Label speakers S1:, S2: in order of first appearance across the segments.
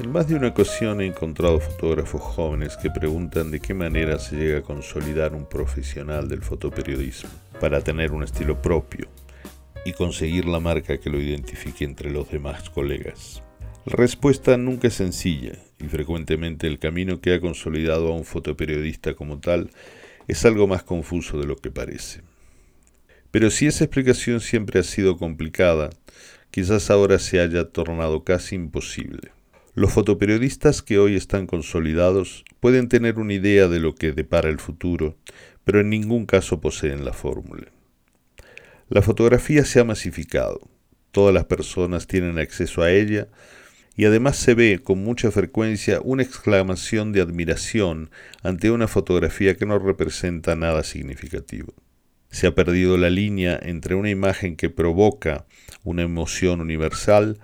S1: En más de una ocasión he encontrado fotógrafos jóvenes que preguntan de qué manera se llega a consolidar un profesional del fotoperiodismo para tener un estilo propio y conseguir la marca que lo identifique entre los demás colegas. La respuesta nunca es sencilla y frecuentemente el camino que ha consolidado a un fotoperiodista como tal es algo más confuso de lo que parece. Pero si esa explicación siempre ha sido complicada, quizás ahora se haya tornado casi imposible. Los fotoperiodistas que hoy están consolidados pueden tener una idea de lo que depara el futuro, pero en ningún caso poseen la fórmula. La fotografía se ha masificado, todas las personas tienen acceso a ella y además se ve con mucha frecuencia una exclamación de admiración ante una fotografía que no representa nada significativo. Se ha perdido la línea entre una imagen que provoca una emoción universal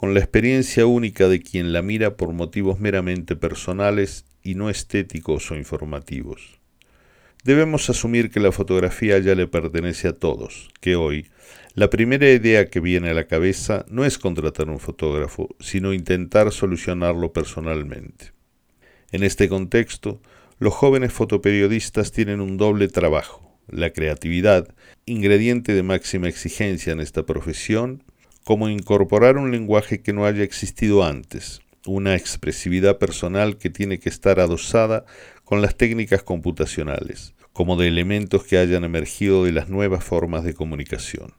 S1: con la experiencia única de quien la mira por motivos meramente personales y no estéticos o informativos. Debemos asumir que la fotografía ya le pertenece a todos, que hoy la primera idea que viene a la cabeza no es contratar un fotógrafo, sino intentar solucionarlo personalmente. En este contexto, los jóvenes fotoperiodistas tienen un doble trabajo, la creatividad, ingrediente de máxima exigencia en esta profesión, como incorporar un lenguaje que no haya existido antes, una expresividad personal que tiene que estar adosada con las técnicas computacionales, como de elementos que hayan emergido de las nuevas formas de comunicación.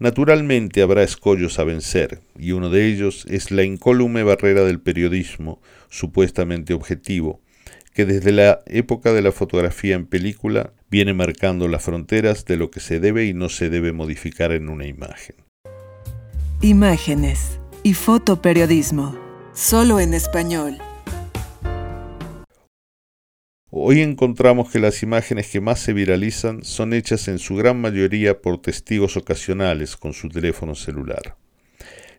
S1: Naturalmente habrá escollos a vencer, y uno de ellos es la incólume barrera del periodismo, supuestamente objetivo, que desde la época de la fotografía en película viene marcando las fronteras de lo que se debe y no se debe modificar en una imagen.
S2: Imágenes y fotoperiodismo. Solo en español.
S1: Hoy encontramos que las imágenes que más se viralizan son hechas en su gran mayoría por testigos ocasionales con su teléfono celular.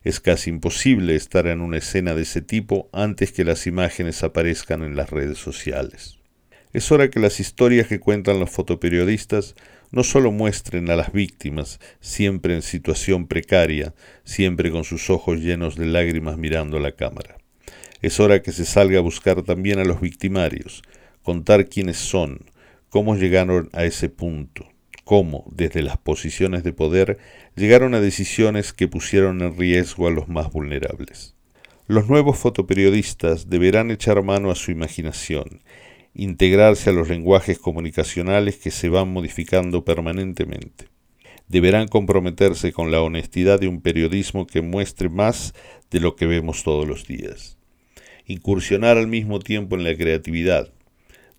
S1: Es casi imposible estar en una escena de ese tipo antes que las imágenes aparezcan en las redes sociales. Es hora que las historias que cuentan los fotoperiodistas no solo muestren a las víctimas, siempre en situación precaria, siempre con sus ojos llenos de lágrimas mirando a la cámara. Es hora que se salga a buscar también a los victimarios, contar quiénes son, cómo llegaron a ese punto, cómo, desde las posiciones de poder, llegaron a decisiones que pusieron en riesgo a los más vulnerables. Los nuevos fotoperiodistas deberán echar mano a su imaginación integrarse a los lenguajes comunicacionales que se van modificando permanentemente. Deberán comprometerse con la honestidad de un periodismo que muestre más de lo que vemos todos los días. Incursionar al mismo tiempo en la creatividad,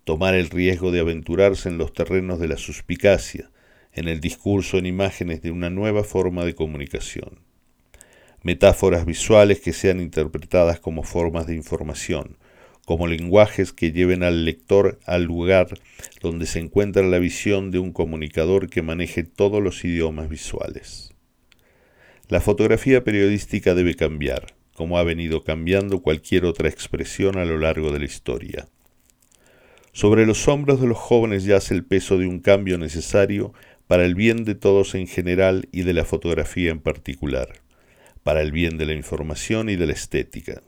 S1: tomar el riesgo de aventurarse en los terrenos de la suspicacia, en el discurso en imágenes de una nueva forma de comunicación. Metáforas visuales que sean interpretadas como formas de información, como lenguajes que lleven al lector al lugar donde se encuentra la visión de un comunicador que maneje todos los idiomas visuales. La fotografía periodística debe cambiar, como ha venido cambiando cualquier otra expresión a lo largo de la historia. Sobre los hombros de los jóvenes yace el peso de un cambio necesario para el bien de todos en general y de la fotografía en particular, para el bien de la información y de la estética.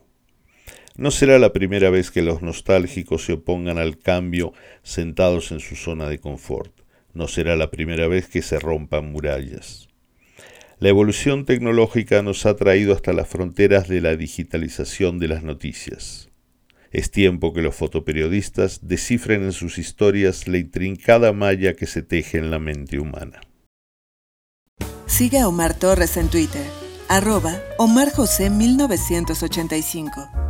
S1: No será la primera vez que los nostálgicos se opongan al cambio sentados en su zona de confort. No será la primera vez que se rompan murallas. La evolución tecnológica nos ha traído hasta las fronteras de la digitalización de las noticias. Es tiempo que los fotoperiodistas descifren en sus historias la intrincada malla que se teje en la mente humana.
S2: Siga a Omar Torres en Twitter, arroba Omar José 1985.